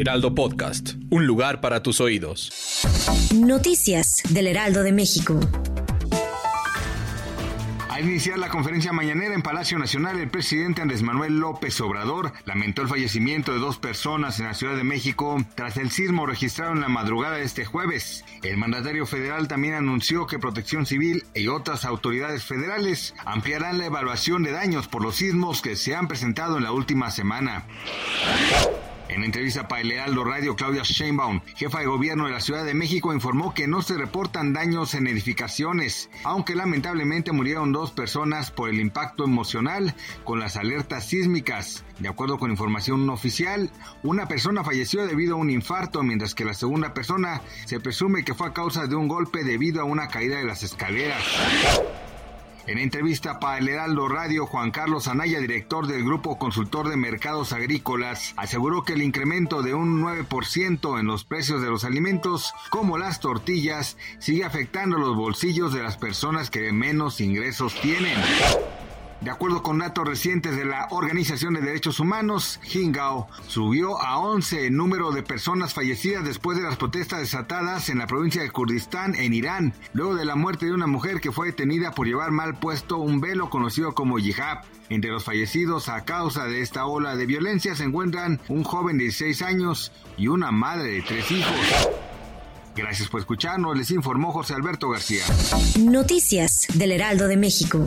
Heraldo Podcast. Un lugar para tus oídos. Noticias del Heraldo de México. Al iniciar la conferencia mañanera en Palacio Nacional, el presidente Andrés Manuel López Obrador lamentó el fallecimiento de dos personas en la Ciudad de México tras el sismo registrado en la madrugada de este jueves. El mandatario federal también anunció que Protección Civil y otras autoridades federales ampliarán la evaluación de daños por los sismos que se han presentado en la última semana. En entrevista para el Heraldo Radio, Claudia Sheinbaum, jefa de gobierno de la Ciudad de México, informó que no se reportan daños en edificaciones, aunque lamentablemente murieron dos personas por el impacto emocional con las alertas sísmicas. De acuerdo con información oficial, una persona falleció debido a un infarto, mientras que la segunda persona se presume que fue a causa de un golpe debido a una caída de las escaleras. En entrevista para el Heraldo Radio, Juan Carlos Anaya, director del Grupo Consultor de Mercados Agrícolas, aseguró que el incremento de un 9% en los precios de los alimentos, como las tortillas, sigue afectando los bolsillos de las personas que menos ingresos tienen. De acuerdo con datos recientes de la Organización de Derechos Humanos, Hingao subió a 11 el número de personas fallecidas después de las protestas desatadas en la provincia de Kurdistán, en Irán, luego de la muerte de una mujer que fue detenida por llevar mal puesto un velo conocido como hijab. Entre los fallecidos a causa de esta ola de violencia se encuentran un joven de 16 años y una madre de tres hijos. Gracias por escucharnos, les informó José Alberto García. Noticias del Heraldo de México.